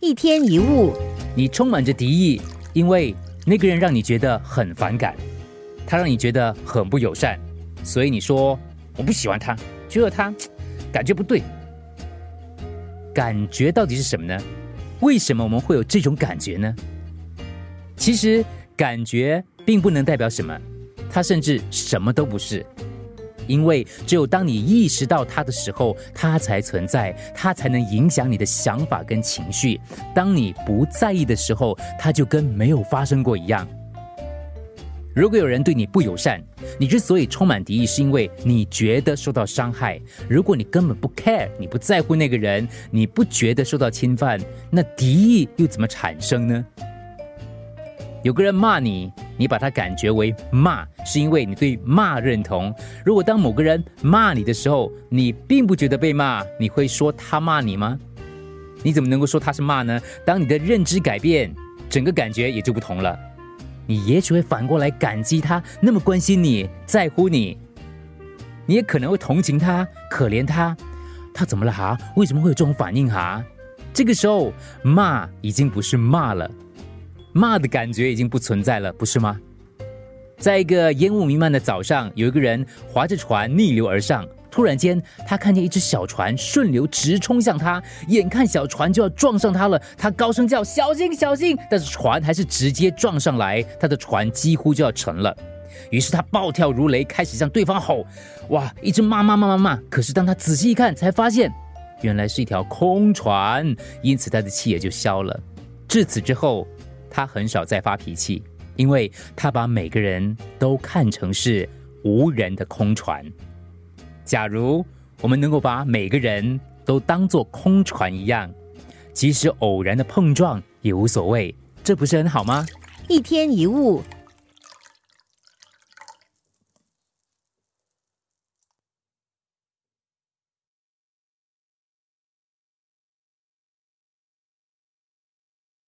一天一物，你充满着敌意，因为那个人让你觉得很反感，他让你觉得很不友善，所以你说我不喜欢他，觉得他感觉不对。感觉到底是什么呢？为什么我们会有这种感觉呢？其实感觉并不能代表什么，它甚至什么都不是。因为只有当你意识到它的时候，它才存在，它才能影响你的想法跟情绪。当你不在意的时候，它就跟没有发生过一样。如果有人对你不友善，你之所以充满敌意，是因为你觉得受到伤害。如果你根本不 care，你不在乎那个人，你不觉得受到侵犯，那敌意又怎么产生呢？有个人骂你。你把它感觉为骂，是因为你对骂认同。如果当某个人骂你的时候，你并不觉得被骂，你会说他骂你吗？你怎么能够说他是骂呢？当你的认知改变，整个感觉也就不同了。你也许会反过来感激他那么关心你在乎你，你也可能会同情他、可怜他。他怎么了哈？为什么会有这种反应哈？这个时候骂已经不是骂了。骂的感觉已经不存在了，不是吗？在一个烟雾弥漫的早上，有一个人划着船逆流而上。突然间，他看见一只小船顺流直冲向他，眼看小船就要撞上他了，他高声叫：“小心，小心！”但是船还是直接撞上来，他的船几乎就要沉了。于是他暴跳如雷，开始向对方吼：“哇！”一直骂骂骂骂骂。可是当他仔细一看，才发现原来是一条空船，因此他的气也就消了。至此之后。他很少再发脾气，因为他把每个人都看成是无人的空船。假如我们能够把每个人都当作空船一样，即使偶然的碰撞也无所谓，这不是很好吗？一天一物。